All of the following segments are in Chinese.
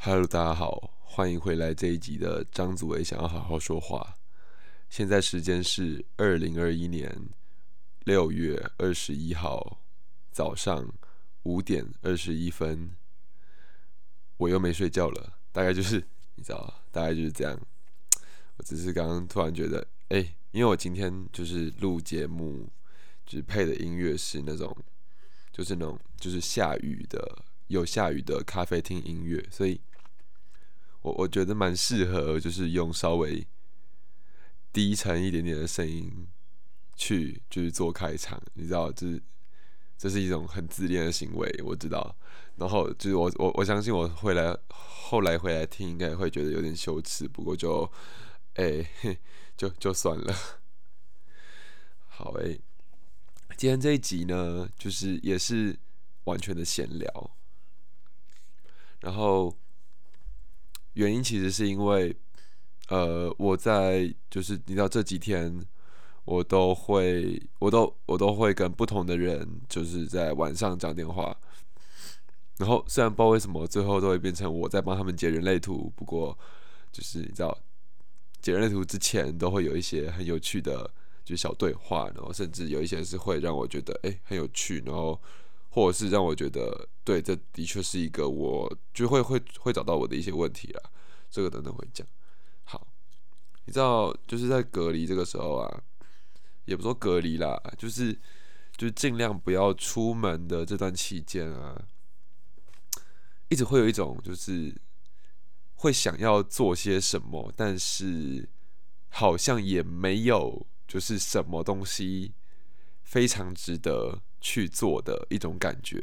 Hello，大家好，欢迎回来这一集的张祖伟想要好好说话。现在时间是二零二一年六月二十一号早上五点二十一分，我又没睡觉了，大概就是你知道，大概就是这样。我只是刚刚突然觉得，哎，因为我今天就是录节目，就是配的音乐是那种，就是那种就是下雨的。有下雨的咖啡厅音乐，所以我我觉得蛮适合，就是用稍微低沉一点点的声音去就是做开场，你知道，就是这是一种很自恋的行为，我知道。然后就是我我我相信我会来后来回来听，应该会觉得有点羞耻，不过就哎 就就算了。好诶，今天这一集呢，就是也是完全的闲聊。然后原因其实是因为，呃，我在就是你知道这几天我都会，我都我都会跟不同的人就是在晚上讲电话。然后虽然不知道为什么最后都会变成我在帮他们截人类图，不过就是你知道截人类图之前都会有一些很有趣的就小对话，然后甚至有一些是会让我觉得哎很有趣，然后。或者是让我觉得，对，这的确是一个我就会会会找到我的一些问题啦。这个等等会讲。好，你知道，就是在隔离这个时候啊，也不说隔离啦，就是就是尽量不要出门的这段期间啊，一直会有一种就是会想要做些什么，但是好像也没有就是什么东西非常值得。去做的一种感觉，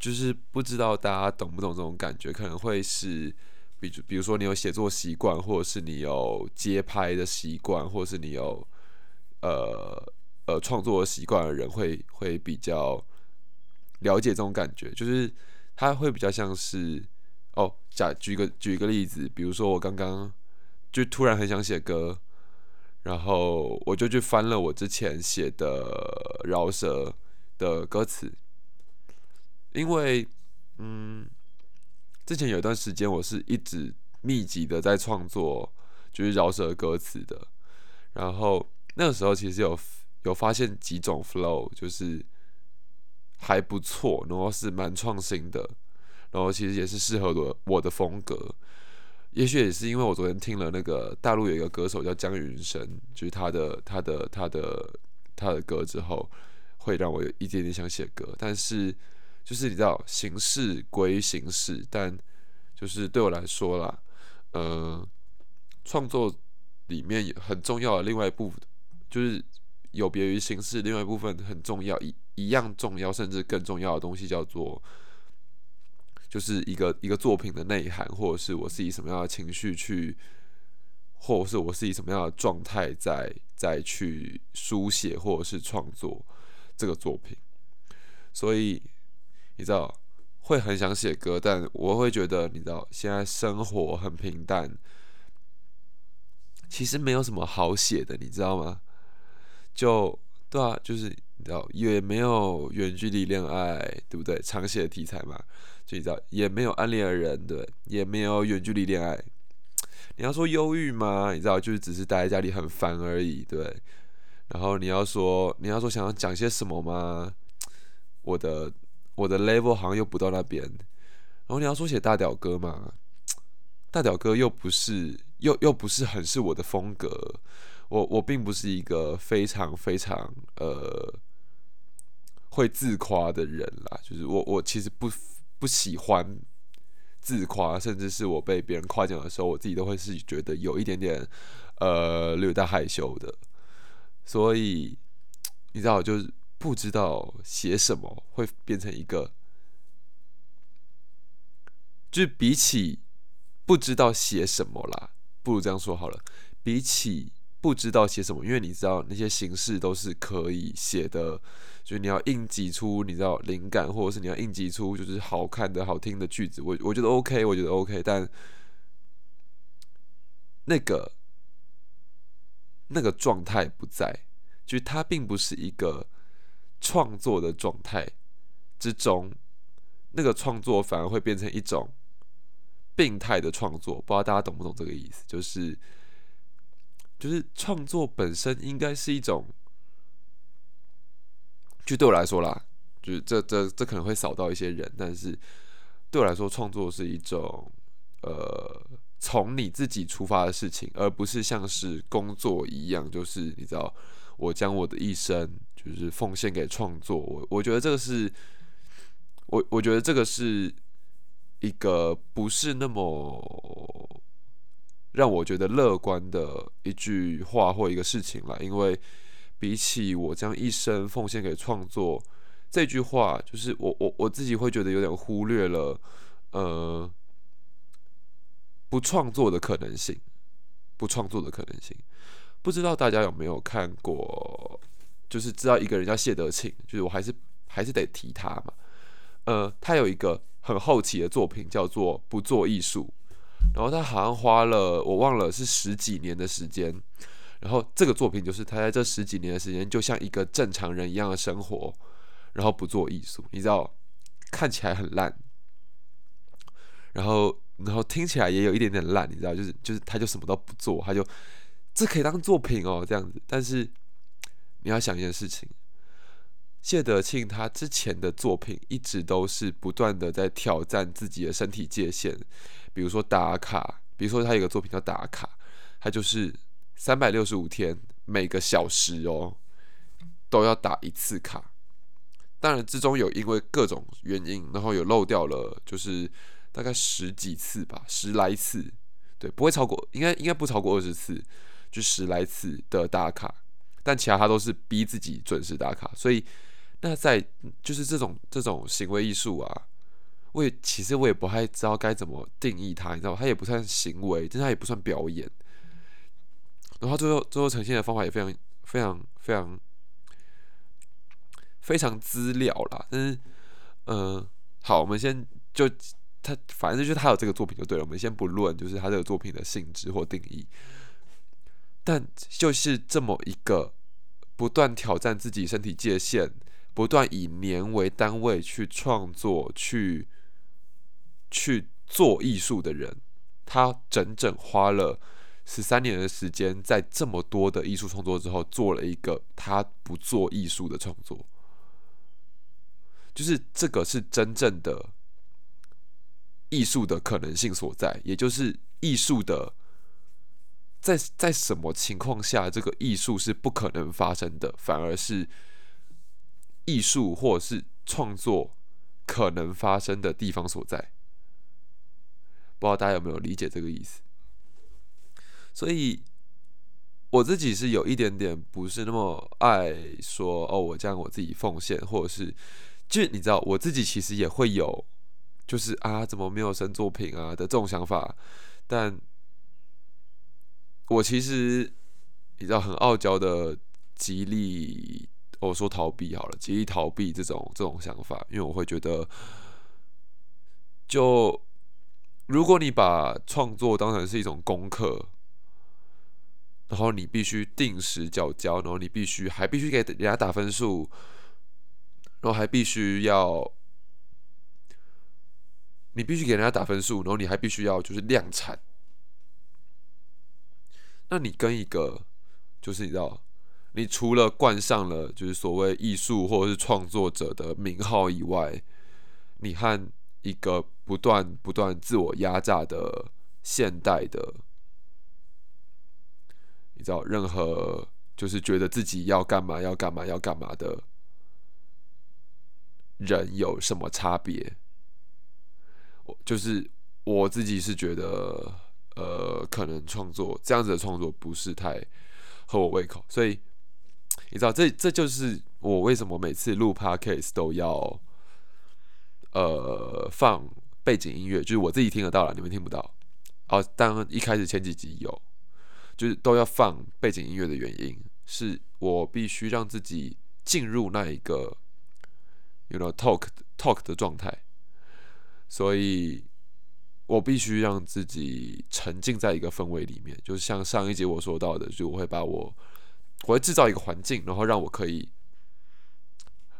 就是不知道大家懂不懂这种感觉？可能会是，比如比如说你有写作习惯，或者是你有街拍的习惯，或者是你有呃呃创作习惯的人，会会比较了解这种感觉。就是他会比较像是哦，假举个举一个例子，比如说我刚刚就突然很想写歌，然后我就去翻了我之前写的饶舌。的歌词，因为嗯，之前有一段时间我是一直密集的在创作，就是饶舌歌词的。然后那个时候其实有有发现几种 flow，就是还不错，然后是蛮创新的，然后其实也是适合我我的风格。也许也是因为我昨天听了那个大陆有一个歌手叫姜云升，就是他的他的他的他的歌之后。会让我有一点点想写歌，但是就是你知道，形式归形式，但就是对我来说啦，呃，创作里面很重要的另外一部分，就是有别于形式，另外一部分很重要，一一样重要，甚至更重要的东西叫做，就是一个一个作品的内涵，或者是我是以什么样的情绪去，或者是我是以什么样的状态在在去书写或者是创作。这个作品，所以你知道会很想写歌，但我会觉得你知道现在生活很平淡，其实没有什么好写的，你知道吗？就对啊，就是你知道也没有远距离恋爱，对不对？常写的题材嘛，就你知道也没有暗恋的人，对，也没有远距离恋爱。你要说忧郁吗？你知道就是只是待在家里很烦而已，对。然后你要说，你要说想要讲些什么吗？我的我的 level 好像又不到那边。然后你要说写大屌歌嘛？大屌歌又不是，又又不是很是我的风格。我我并不是一个非常非常呃会自夸的人啦。就是我我其实不不喜欢自夸，甚至是我被别人夸奖的时候，我自己都会是觉得有一点点呃略带害羞的。所以你知道，就是不知道写什么会变成一个，就是比起不知道写什么啦，不如这样说好了。比起不知道写什么，因为你知道那些形式都是可以写的，就是你要硬挤出你知道灵感，或者是你要硬挤出就是好看的好听的句子，我我觉得 OK，我觉得 OK，但那个。那个状态不在，就是它并不是一个创作的状态之中，那个创作反而会变成一种病态的创作，不知道大家懂不懂这个意思？就是就是创作本身应该是一种，就对我来说啦，就是这这这可能会扫到一些人，但是对我来说，创作是一种呃从你自己出发的事情，而不是像是工作一样，就是你知道，我将我的一生就是奉献给创作。我我觉得这个是，我我觉得这个是一个不是那么让我觉得乐观的一句话或一个事情了，因为。比起我将一生奉献给创作这句话，就是我我我自己会觉得有点忽略了，呃，不创作的可能性，不创作的可能性。不知道大家有没有看过，就是知道一个人叫谢德庆，就是我还是还是得提他嘛。呃，他有一个很后期的作品叫做《不做艺术》，然后他好像花了我忘了是十几年的时间。然后这个作品就是他在这十几年的时间，就像一个正常人一样的生活，然后不做艺术，你知道，看起来很烂，然后然后听起来也有一点点烂，你知道，就是就是他就什么都不做，他就这可以当作品哦这样子。但是你要想一件事情，谢德庆他之前的作品一直都是不断的在挑战自己的身体界限，比如说打卡，比如说他有个作品叫打卡，他就是。三百六十五天，每个小时哦，都要打一次卡。当然之中有因为各种原因，然后有漏掉了，就是大概十几次吧，十来次，对，不会超过，应该应该不超过二十次，就十来次的打卡。但其他他都是逼自己准时打卡，所以那在就是这种这种行为艺术啊，我也其实我也不太知道该怎么定义它，你知道吗？它也不算行为，但它也不算表演。然后最后最后呈现的方法也非常非常非常非常资料啦，但是嗯，好，我们先就他反正就是他有这个作品就对了，我们先不论就是他这个作品的性质或定义，但就是这么一个不断挑战自己身体界限，不断以年为单位去创作去去做艺术的人，他整整花了。十三年的时间，在这么多的艺术创作之后，做了一个他不做艺术的创作，就是这个是真正的艺术的可能性所在，也就是艺术的在在什么情况下，这个艺术是不可能发生的，反而是艺术或者是创作可能发生的地方所在。不知道大家有没有理解这个意思？所以我自己是有一点点不是那么爱说哦，我将我自己奉献，或者是，就你知道，我自己其实也会有，就是啊，怎么没有生作品啊的这种想法。但我其实你知道，很傲娇的极力，我说逃避好了，极力逃避这种这种想法，因为我会觉得，就如果你把创作当成是一种功课。然后你必须定时交交，然后你必须还必须给人家打分数，然后还必须要，你必须给人家打分数，然后你还必须要就是量产。那你跟一个就是你知道，你除了冠上了就是所谓艺术或者是创作者的名号以外，你和一个不断不断自我压榨的现代的。你知道，任何就是觉得自己要干嘛要干嘛要干嘛的人有什么差别？我就是我自己是觉得，呃，可能创作这样子的创作不是太合我胃口，所以你知道，这这就是我为什么每次录 podcast 都要呃放背景音乐，就是我自己听得到了，你们听不到。哦，当然一开始前几集有。就是都要放背景音乐的原因，是我必须让自己进入那一个，you know talk talk 的状态，所以我必须让自己沉浸在一个氛围里面。就是像上一节我说到的，就我会把我，我会制造一个环境，然后让我可以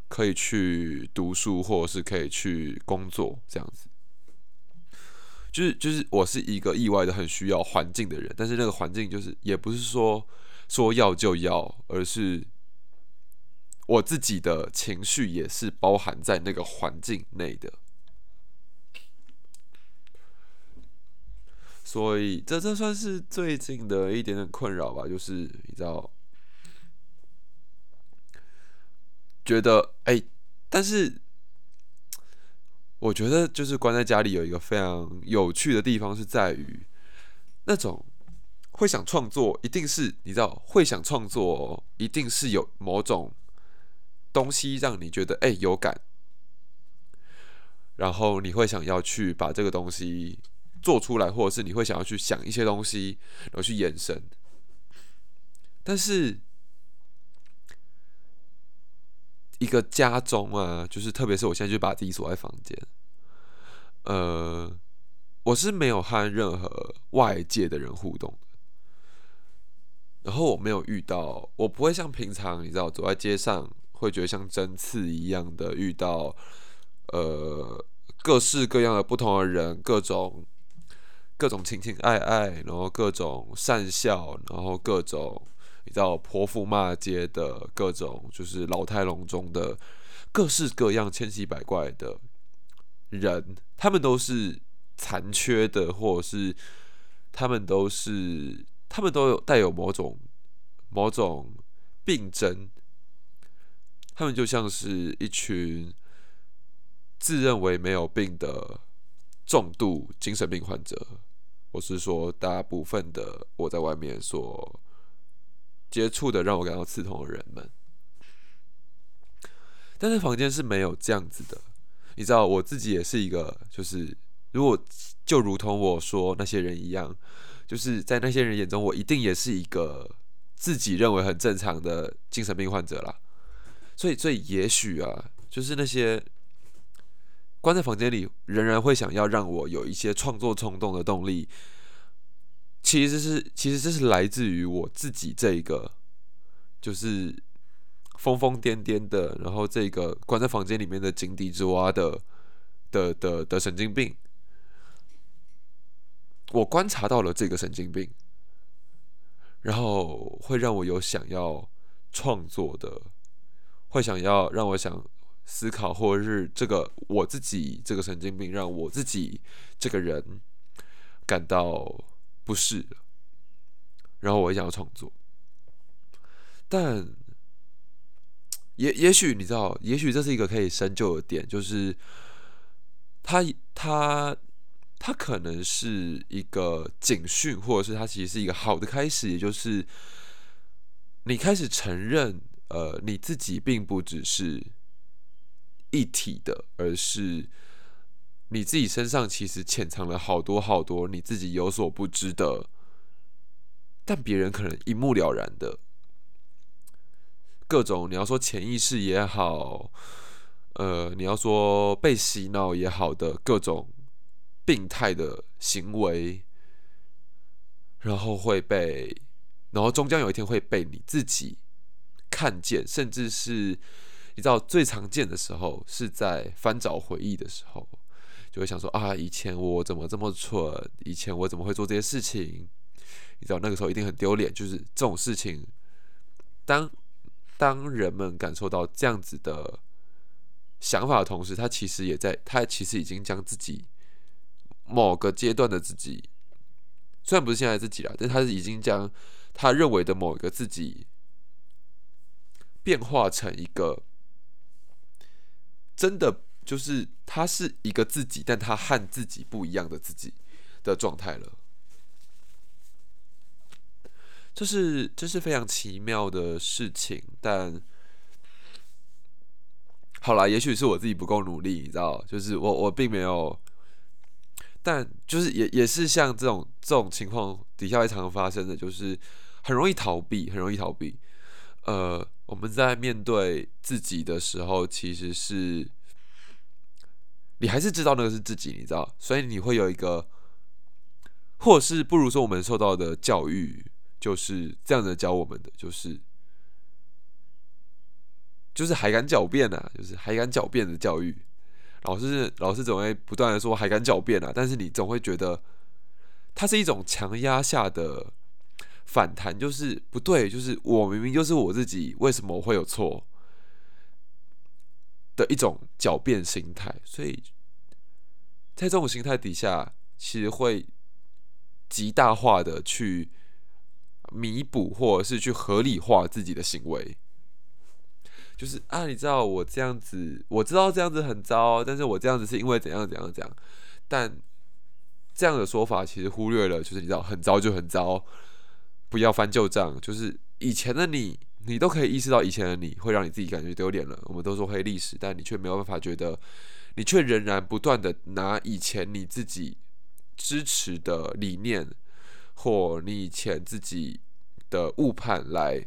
可以去读书，或者是可以去工作这样子。就是就是我是一个意外的很需要环境的人，但是那个环境就是也不是说说要就要，而是我自己的情绪也是包含在那个环境内的。所以这这算是最近的一点点困扰吧，就是你知道，觉得哎，但是我觉得就是关在家里有一个非常有趣的地方，是在于那种会想创作，一定是你知道会想创作，一定是有某种东西让你觉得哎有感，然后你会想要去把这个东西。做出来，或者是你会想要去想一些东西，然后去延伸。但是，一个家中啊，就是特别是我现在就把自己锁在房间，呃，我是没有和任何外界的人互动的。然后我没有遇到，我不会像平常你知道走在街上会觉得像针刺一样的遇到，呃，各式各样的不同的人，各种。各种情情爱爱，然后各种善笑，然后各种你知道泼妇骂街的各种，就是老态龙钟的各式各样千奇百怪的人，他们都是残缺的，或者是他们都是他们都有带有某种某种病症，他们就像是一群自认为没有病的重度精神病患者。我是说，大部分的我在外面所接触的让我感到刺痛的人们，但是房间是没有这样子的。你知道，我自己也是一个，就是如果就如同我说那些人一样，就是在那些人眼中，我一定也是一个自己认为很正常的精神病患者啦。所以，所以也许啊，就是那些。关在房间里，仍然会想要让我有一些创作冲动的动力。其实是，其实这是来自于我自己这一个，就是疯疯癫癫的，然后这个关在房间里面的井底之蛙的的的的神经病。我观察到了这个神经病，然后会让我有想要创作的，会想要让我想。思考，或者是这个我自己这个神经病，让我自己这个人感到不适，然后我也想要创作，但也也许你知道，也许这是一个可以深究的点，就是他他他可能是一个警讯，或者是他其实是一个好的开始，也就是你开始承认，呃，你自己并不只是。一体的，而是你自己身上其实潜藏了好多好多你自己有所不知的，但别人可能一目了然的各种，你要说潜意识也好，呃，你要说被洗脑也好的各种病态的行为，然后会被，然后终将有一天会被你自己看见，甚至是。你知道最常见的时候是在翻找回忆的时候，就会想说啊，以前我怎么这么蠢？以前我怎么会做这些事情？你知道那个时候一定很丢脸。就是这种事情，当当人们感受到这样子的想法的同时，他其实也在，他其实已经将自己某个阶段的自己，虽然不是现在自己了，但他是已经将他认为的某一个自己变化成一个。真的就是他是一个自己，但他和自己不一样的自己的状态了。这是这是非常奇妙的事情，但好啦，也许是我自己不够努力，你知道，就是我我并没有，但就是也也是像这种这种情况底下会常常发生的，就是很容易逃避，很容易逃避，呃。我们在面对自己的时候，其实是你还是知道那个是自己，你知道，所以你会有一个，或是不如说我们受到的教育就是这样的教我们的，就是就是还敢狡辩啊，就是还敢狡辩的教育，老师老师总会不断的说还敢狡辩啊，但是你总会觉得它是一种强压下的反弹，就是不对，就是我明明就是我自己，为什么会有错的一种狡辩心态，所以在这种心态底下，其实会极大化的去弥补或者是去合理化自己的行为。就是啊，你知道我这样子，我知道这样子很糟，但是我这样子是因为怎样怎样怎样。但这样的说法其实忽略了，就是你知道很糟就很糟，不要翻旧账。就是以前的你，你都可以意识到以前的你会让你自己感觉丢脸了。我们都说黑历史，但你却没有办法觉得，你却仍然不断的拿以前你自己支持的理念或你以前自己的误判来。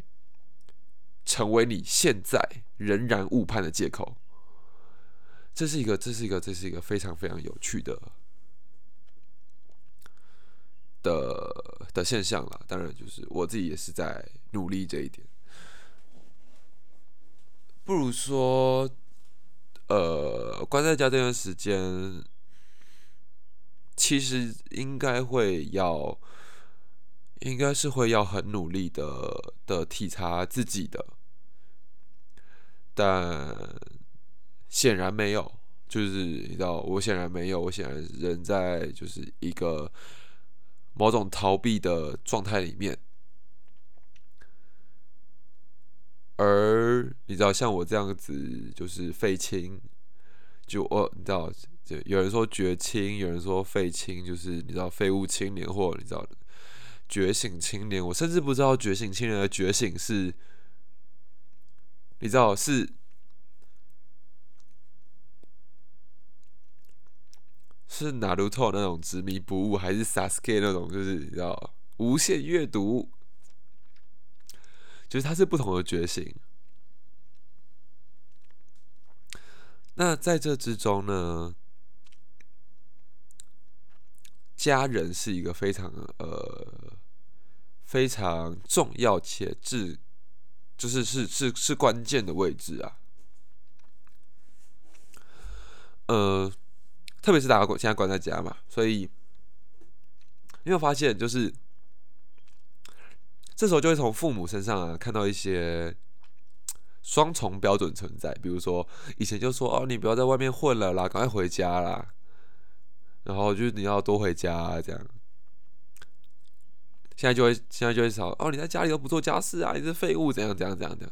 成为你现在仍然误判的借口，这是一个，这是一个，这是一个非常非常有趣的的的现象了。当然，就是我自己也是在努力这一点。不如说，呃，关在家这段时间，其实应该会要，应该是会要很努力的的体察自己的。但显然没有，就是你知道，我显然没有，我显然人在就是一个某种逃避的状态里面。而你知道，像我这样子，就是废青，就我你知道，就有人说绝青，有人说废青，就是你知道废物青年，或你知道觉醒青年。我甚至不知道觉醒青年的觉醒是。你知道是是哪路透那种执迷不悟，还是 Sasuke 那种就是你知道无限阅读？就是它是不同的觉醒。那在这之中呢，家人是一个非常呃非常重要且至。就是是是是关键的位置啊，呃，特别是大家现在关在家嘛，所以你有发现，就是这时候就会从父母身上啊看到一些双重标准存在，比如说以前就说哦，你不要在外面混了啦，赶快回家啦，然后就是你要多回家这样。现在就会，现在就会吵哦！你在家里都不做家事啊，你是废物，怎样怎样怎样的？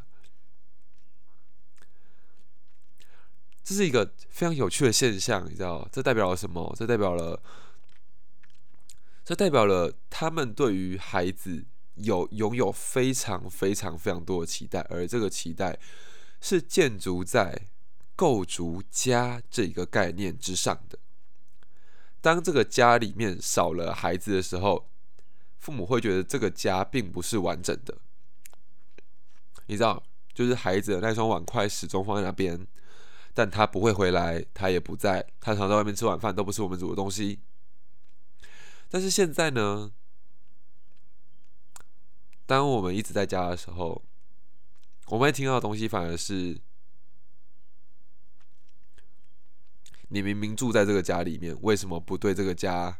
这是一个非常有趣的现象，你知道这代表了什么？这代表了，这代表了他们对于孩子有拥有非常非常非常多的期待，而这个期待是建筑在构筑家这一个概念之上的。当这个家里面少了孩子的时候，父母会觉得这个家并不是完整的，你知道，就是孩子的那双碗筷始终放在那边，但他不会回来，他也不在，他常在外面吃晚饭，都不是我们煮的东西。但是现在呢，当我们一直在家的时候，我们会听到的东西反而是，你明明住在这个家里面，为什么不对这个家，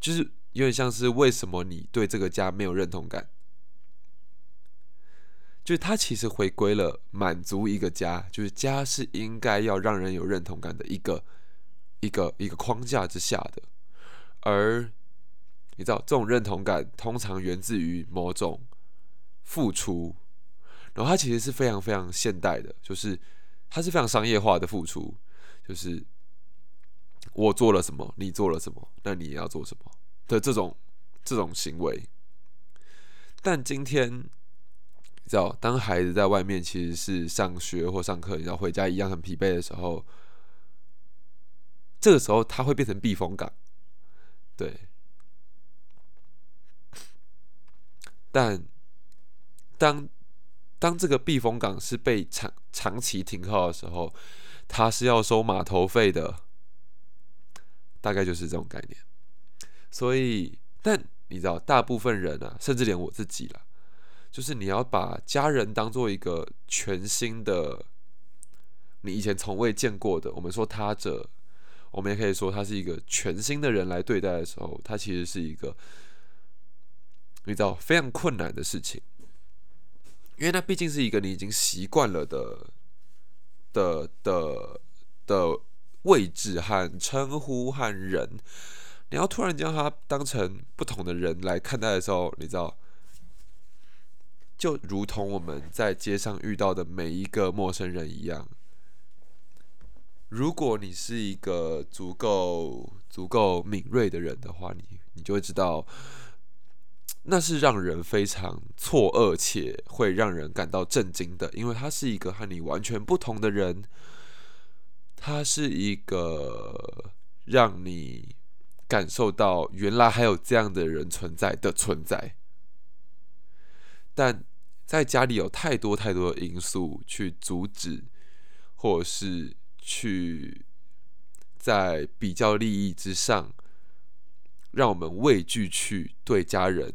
就是。有点像是为什么你对这个家没有认同感？就是他其实回归了满足一个家，就是家是应该要让人有认同感的一个一个一个框架之下的。而你知道，这种认同感通常源自于某种付出，然后它其实是非常非常现代的，就是它是非常商业化的付出，就是我做了什么，你做了什么，那你也要做什么。的这种这种行为，但今天知道，当孩子在外面其实是上学或上课，你知道回家一样很疲惫的时候，这个时候他会变成避风港，对。但当当这个避风港是被长长期停靠的时候，他是要收码头费的，大概就是这种概念。所以，但你知道，大部分人啊，甚至连我自己啦，就是你要把家人当做一个全新的你以前从未见过的，我们说他者，我们也可以说他是一个全新的人来对待的时候，他其实是一个你知道非常困难的事情，因为那毕竟是一个你已经习惯了的的的的位置和称呼和人，你要突然将他当成不同的人来看待的时候，你知道。就如同我们在街上遇到的每一个陌生人一样，如果你是一个足够足够敏锐的人的话，你你就会知道，那是让人非常错愕且会让人感到震惊的，因为他是一个和你完全不同的人，他是一个让你感受到原来还有这样的人存在的存在，但。在家里有太多太多的因素去阻止，或者是去在比较利益之上，让我们畏惧去对家人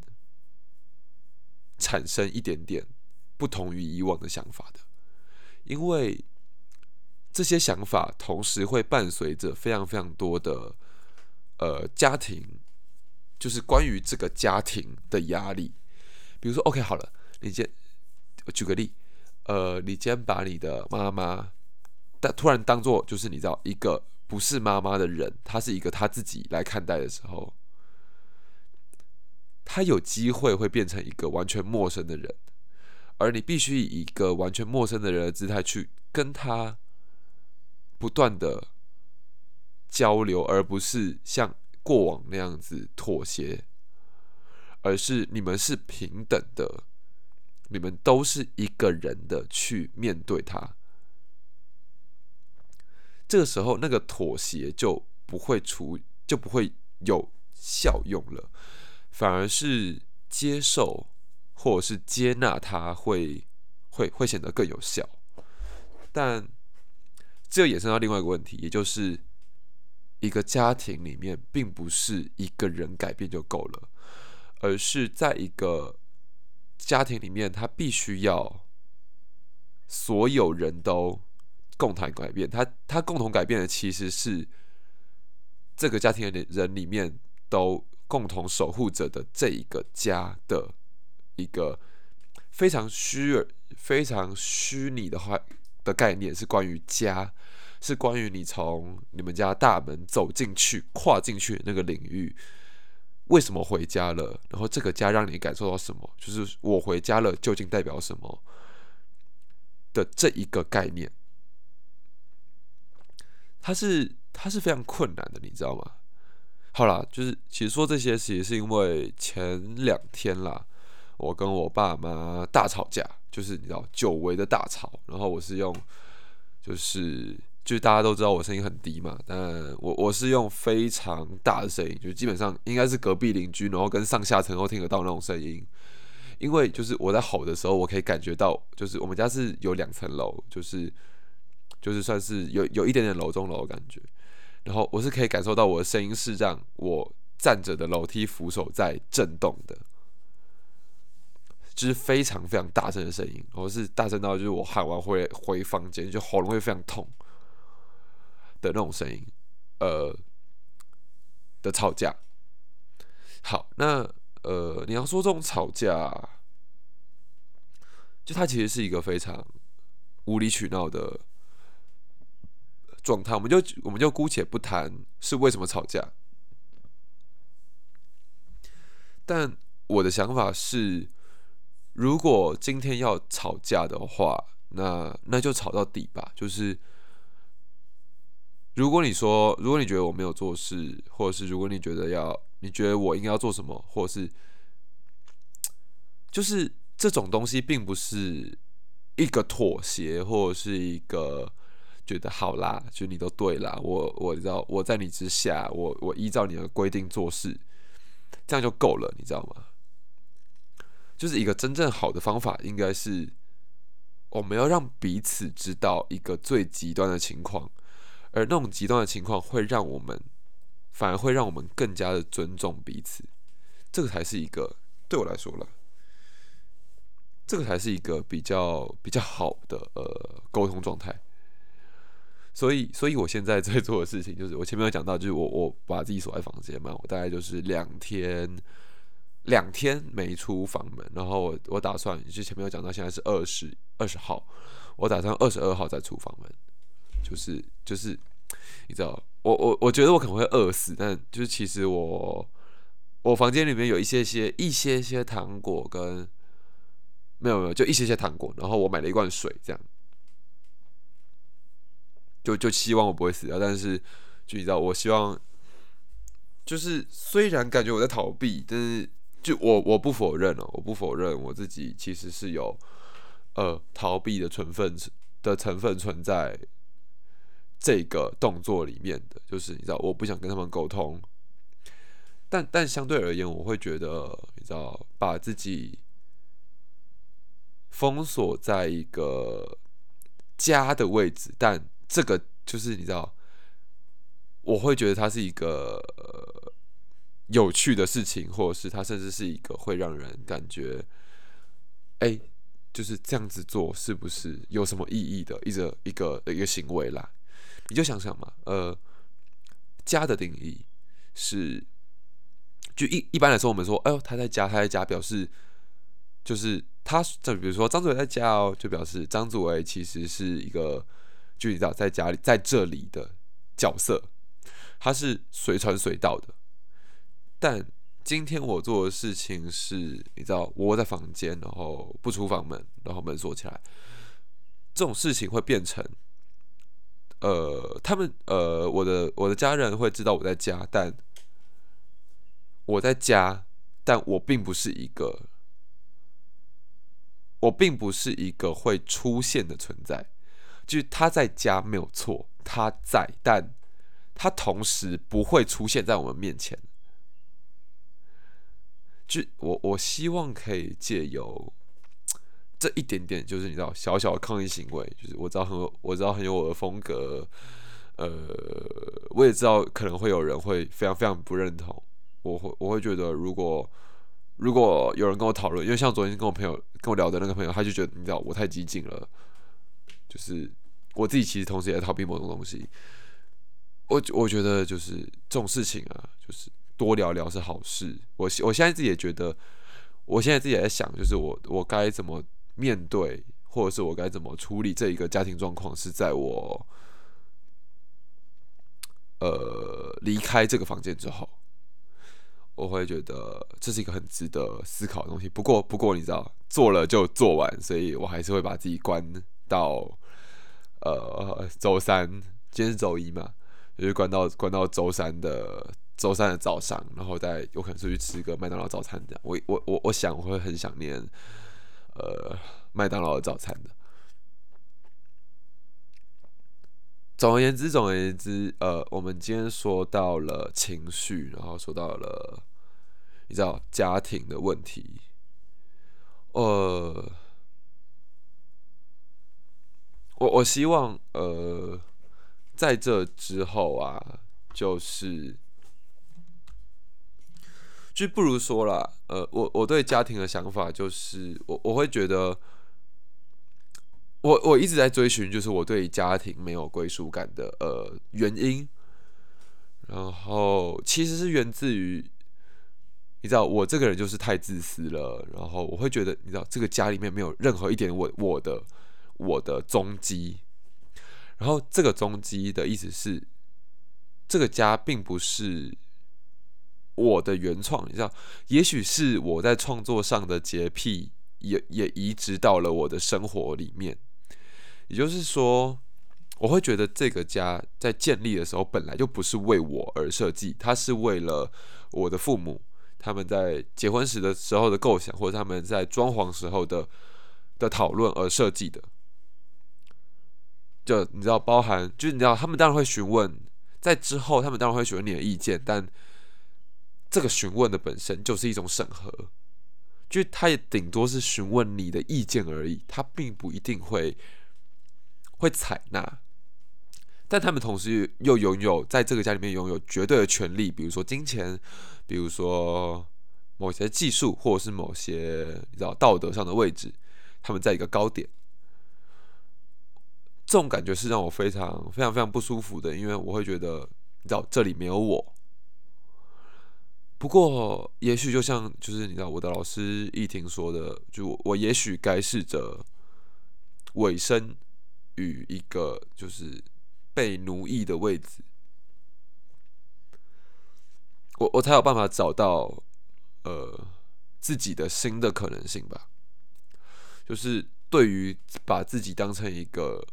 产生一点点不同于以往的想法的，因为这些想法同时会伴随着非常非常多的呃家庭，就是关于这个家庭的压力，比如说，OK，好了，你先。我举个例，呃，你今天把你的妈妈，但突然当做就是你知道一个不是妈妈的人，他是一个他自己来看待的时候，他有机会会变成一个完全陌生的人，而你必须以一个完全陌生的人的姿态去跟他不断的交流，而不是像过往那样子妥协，而是你们是平等的。你们都是一个人的去面对他，这个时候那个妥协就不会出，就不会有效用了，反而是接受或者是接纳他会会会显得更有效。但这又衍生到另外一个问题，也就是一个家庭里面并不是一个人改变就够了，而是在一个。家庭里面，他必须要所有人都共同改变。他他共同改变的其实是这个家庭的人里面都共同守护着的这一个家的一个非常虚、非常虚拟的话的概念，是关于家，是关于你从你们家大门走进去、跨进去那个领域。为什么回家了？然后这个家让你感受到什么？就是我回家了，究竟代表什么的这一个概念？它是它是非常困难的，你知道吗？好啦，就是其实说这些，其实是因为前两天啦，我跟我爸妈大吵架，就是你知道久违的大吵，然后我是用就是。就大家都知道我声音很低嘛，但我我是用非常大的声音，就基本上应该是隔壁邻居，然后跟上下层都听得到那种声音。因为就是我在吼的时候，我可以感觉到，就是我们家是有两层楼，就是就是算是有有一点点楼中楼的感觉。然后我是可以感受到我的声音是让我站着的楼梯扶手在震动的，就是非常非常大声的声音。我是大声到就是我喊完回回房间，就喉咙会非常痛。的那种声音，呃，的吵架。好，那呃，你要说这种吵架，就它其实是一个非常无理取闹的状态。我们就我们就姑且不谈是为什么吵架，但我的想法是，如果今天要吵架的话，那那就吵到底吧，就是。如果你说，如果你觉得我没有做事，或者是如果你觉得要，你觉得我应该要做什么，或者是，就是这种东西，并不是一个妥协，或者是一个觉得好啦，就你都对啦，我我知道我在你之下，我我依照你的规定做事，这样就够了，你知道吗？就是一个真正好的方法，应该是我们要让彼此知道一个最极端的情况。而那种极端的情况会让我们，反而会让我们更加的尊重彼此，这个才是一个对我来说了，这个才是一个比较比较好的呃沟通状态。所以，所以我现在 在做的事情就是，我前面有讲到，就是我我把自己锁在房间嘛，我大概就是两天，两天没出房门，然后我我打算，就前面有讲到，现在是二十二十号，我打算二十二号再出房门，就是就是，你知道，我我我觉得我可能会饿死，但就是其实我我房间里面有一些些一些些糖果跟。没有没有，就一些些糖果，然后我买了一罐水，这样，就就希望我不会死掉。但是，就你知道，我希望，就是虽然感觉我在逃避，但是就我我不否认了，我不否认我自己其实是有呃逃避的成分的成分存在这个动作里面的，就是你知道，我不想跟他们沟通，但但相对而言，我会觉得你知道，把自己。封锁在一个家的位置，但这个就是你知道，我会觉得它是一个有趣的事情，或者是它甚至是一个会让人感觉，哎，就是这样子做是不是有什么意义的一个一个一个行为啦？你就想想嘛，呃，家的定义是，就一一般来说，我们说，哎呦，他在家，他在家，表示就是。他就比如说张祖伟在家哦，就表示张祖伟其实是一个，就你知道在家里在这里的角色，他是随传随到的。但今天我做的事情是，你知道窝在房间，然后不出房门，然后门锁起来，这种事情会变成，呃，他们呃，我的我的家人会知道我在家，但我在家，但我并不是一个。我并不是一个会出现的存在，就是他在家没有错，他在，但他同时不会出现在我们面前。就我我希望可以借由这一点点，就是你知道小小的抗议行为，就是我知道很我知道很有我的风格，呃，我也知道可能会有人会非常非常不认同，我会我会觉得如果。如果有人跟我讨论，因为像昨天跟我朋友跟我聊的那个朋友，他就觉得你知道我太激进了，就是我自己其实同时也在逃避某种东西。我我觉得就是这种事情啊，就是多聊聊是好事。我我现在自己也觉得，我现在自己也在想，就是我我该怎么面对，或者是我该怎么处理这一个家庭状况，是在我呃离开这个房间之后。我会觉得这是一个很值得思考的东西。不过，不过你知道，做了就做完，所以我还是会把自己关到呃周三，今天是周一嘛，就是关到关到周三的周三的早上，然后再有可能出去吃个麦当劳早餐这样。我我我我想我会很想念呃麦当劳的早餐的。总而言之，总而言之，呃，我们今天说到了情绪，然后说到了你知道家庭的问题，呃，我我希望呃，在这之后啊，就是就不如说了，呃，我我对家庭的想法就是，我我会觉得。我我一直在追寻，就是我对家庭没有归属感的呃原因，然后其实是源自于，你知道我这个人就是太自私了，然后我会觉得，你知道这个家里面没有任何一点我我的我的踪迹，然后这个踪迹的意思是，这个家并不是我的原创，你知道，也许是我在创作上的洁癖也也移植到了我的生活里面。也就是说，我会觉得这个家在建立的时候本来就不是为我而设计，它是为了我的父母他们在结婚时的时候的构想，或者他们在装潢时候的的讨论而设计的。就你知道，包含就是你知道，他们当然会询问，在之后他们当然会询问你的意见，但这个询问的本身就是一种审核，就他也顶多是询问你的意见而已，他并不一定会。会采纳，但他们同时又拥有在这个家里面拥有绝对的权利，比如说金钱，比如说某些技术，或者是某些你知道道德上的位置，他们在一个高点。这种感觉是让我非常非常非常不舒服的，因为我会觉得，你知道这里没有我。不过，也许就像就是你知道我的老师易婷说的，就我也许该试着委身于一个就是被奴役的位置，我我才有办法找到呃自己的新的可能性吧。就是对于把自己当成一个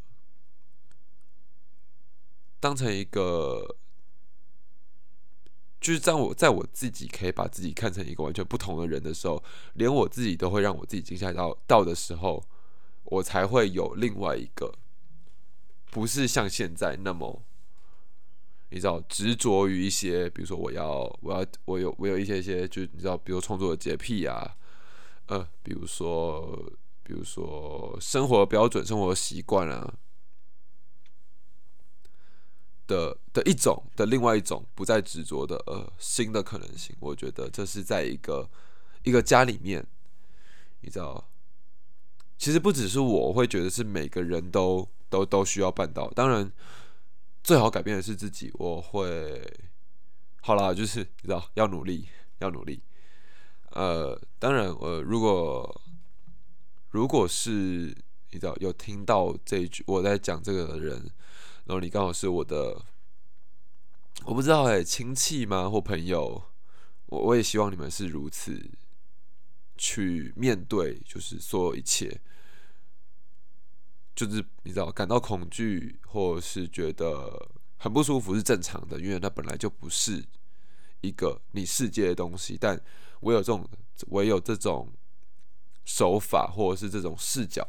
当成一个。就是在我在我自己可以把自己看成一个完全不同的人的时候，连我自己都会让我自己惊吓到到的时候，我才会有另外一个，不是像现在那么，你知道执着于一些，比如说我要我要我有我有一些一些，就你知道，比如创作的洁癖啊，呃，比如说比如说生活标准、生活习惯啊。的的一种的另外一种不再执着的呃新的可能性，我觉得这是在一个一个家里面，你知道，其实不只是我会觉得是每个人都都都需要办到。当然，最好改变的是自己。我会好了，就是你知道要努力，要努力。呃，当然，呃，如果如果是你知道有听到这一句我在讲这个人。然后你刚好是我的，我不知道哎，亲戚吗或朋友？我我也希望你们是如此去面对，就是所有一切，就是你知道感到恐惧或是觉得很不舒服是正常的，因为它本来就不是一个你世界的东西。但我有这种，我有这种手法或者是这种视角。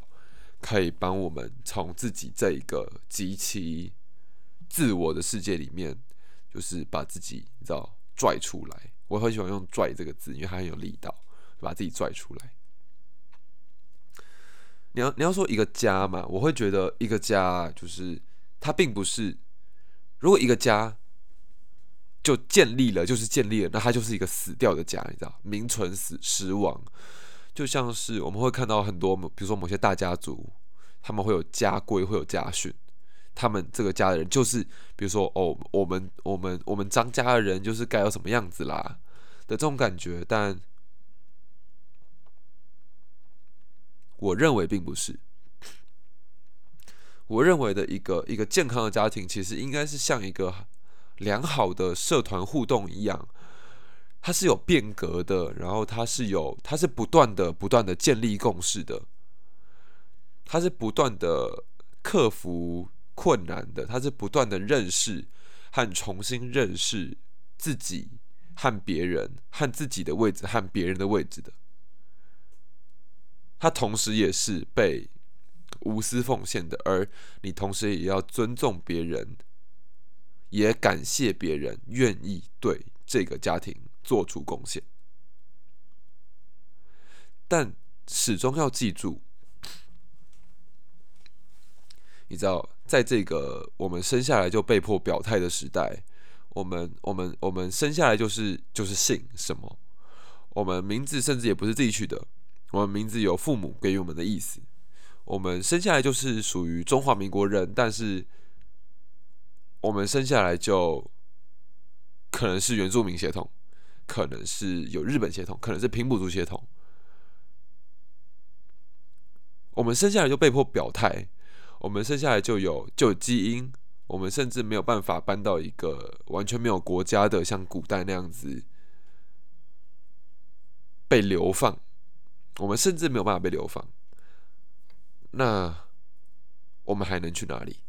可以帮我们从自己这一个极其自我的世界里面，就是把自己你知道拽出来。我很喜欢用“拽”这个字，因为它很有力道，把自己拽出来。你要你要说一个家嘛，我会觉得一个家就是它并不是，如果一个家就建立了，就是建立了，那它就是一个死掉的家，你知道，名存死实亡。就像是我们会看到很多，比如说某些大家族，他们会有家规，会有家训，他们这个家的人就是，比如说哦，我们我们我们张家的人就是该有什么样子啦的这种感觉，但我认为并不是，我认为的一个一个健康的家庭，其实应该是像一个良好的社团互动一样。它是有变革的，然后它是有，它是不断的、不断的建立共识的，它是不断的克服困难的，它是不断的认识和重新认识自己和别人和自己的位置和别人的位置的。它同时也是被无私奉献的，而你同时也要尊重别人，也感谢别人愿意对这个家庭。做出贡献，但始终要记住，你知道，在这个我们生下来就被迫表态的时代，我们、我们、我们生下来就是就是姓什么，我们名字甚至也不是自己取的，我们名字有父母给予我们的意思，我们生下来就是属于中华民国人，但是我们生下来就可能是原住民血统。可能是有日本血统，可能是平埔族血统。我们生下来就被迫表态，我们生下来就有就有基因，我们甚至没有办法搬到一个完全没有国家的，像古代那样子被流放。我们甚至没有办法被流放，那我们还能去哪里？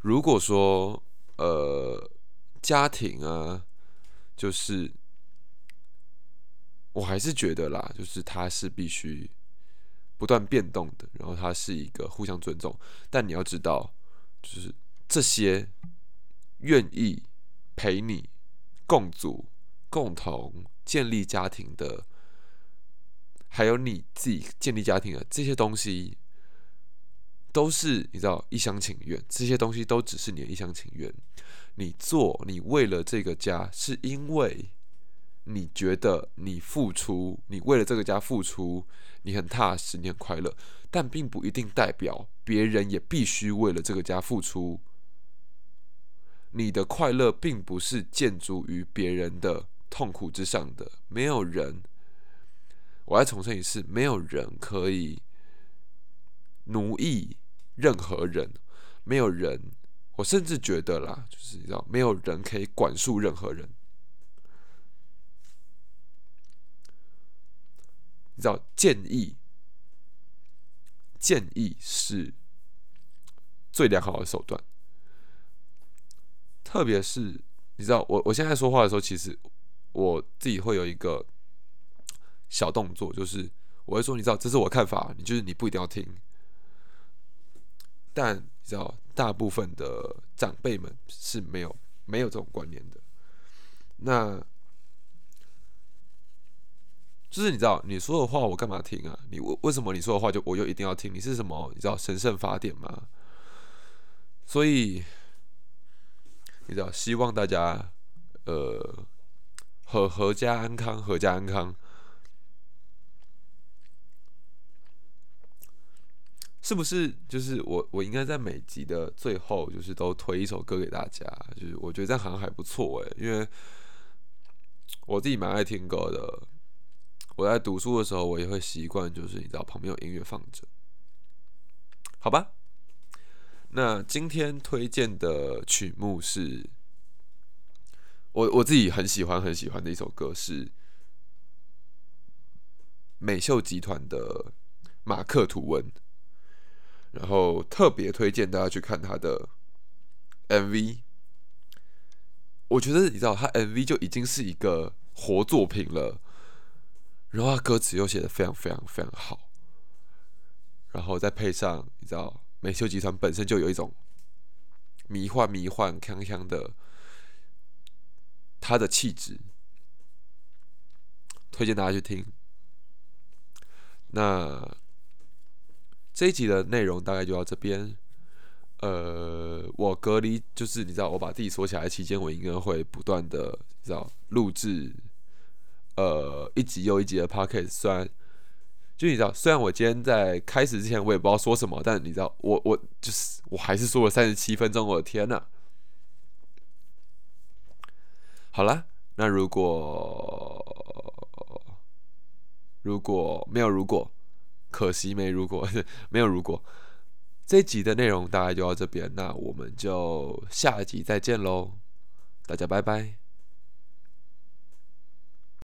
如果说。呃，家庭啊，就是我还是觉得啦，就是它是必须不断变动的，然后它是一个互相尊重。但你要知道，就是这些愿意陪你共组、共同建立家庭的，还有你自己建立家庭的这些东西。都是你知道一厢情愿，这些东西都只是你的一厢情愿。你做，你为了这个家，是因为你觉得你付出，你为了这个家付出，你很踏实，你很快乐，但并不一定代表别人也必须为了这个家付出。你的快乐并不是建筑于别人的痛苦之上的。没有人，我再重申一次，没有人可以奴役任何人。没有人，我甚至觉得啦，就是你知道，没有人可以管束任何人。你知道，建议，建议是最良好的手段。特别是你知道，我我现在说话的时候，其实我自己会有一个小动作，就是我会说，你知道，这是我看法，你就是你不一定要听。但你知道，大部分的长辈们是没有没有这种观念的。那就是你知道，你说的话我干嘛听啊？你为为什么你说的话就我就一定要听？你是什么？你知道神圣法典吗？所以。你知道，希望大家，呃，和阖家安康，阖家安康，是不是？就是我，我应该在每集的最后，就是都推一首歌给大家。就是我觉得这样好像还不错诶，因为我自己蛮爱听歌的。我在读书的时候，我也会习惯，就是你知道，旁边有音乐放着，好吧？那今天推荐的曲目是，我我自己很喜欢很喜欢的一首歌，是美秀集团的马克吐温，然后特别推荐大家去看他的 MV。我觉得你知道，他 MV 就已经是一个活作品了，然后他歌词又写的非常非常非常好，然后再配上你知道。美秀集团本身就有一种迷幻、迷幻、锵锵的，他的气质，推荐大家去听。那这一集的内容大概就到这边。呃，我隔离就是你知道，我把自己锁起来期间，我应该会不断的知道录制，呃，一集又一集的 podcast，虽然。就你知道，虽然我今天在开始之前我也不知道说什么，但你知道，我我就是我还是说了三十七分钟，我的天呐！好了，那如果如果没有如果，可惜没如果，没有如果，这集的内容大概就到这边，那我们就下集再见喽，大家拜拜。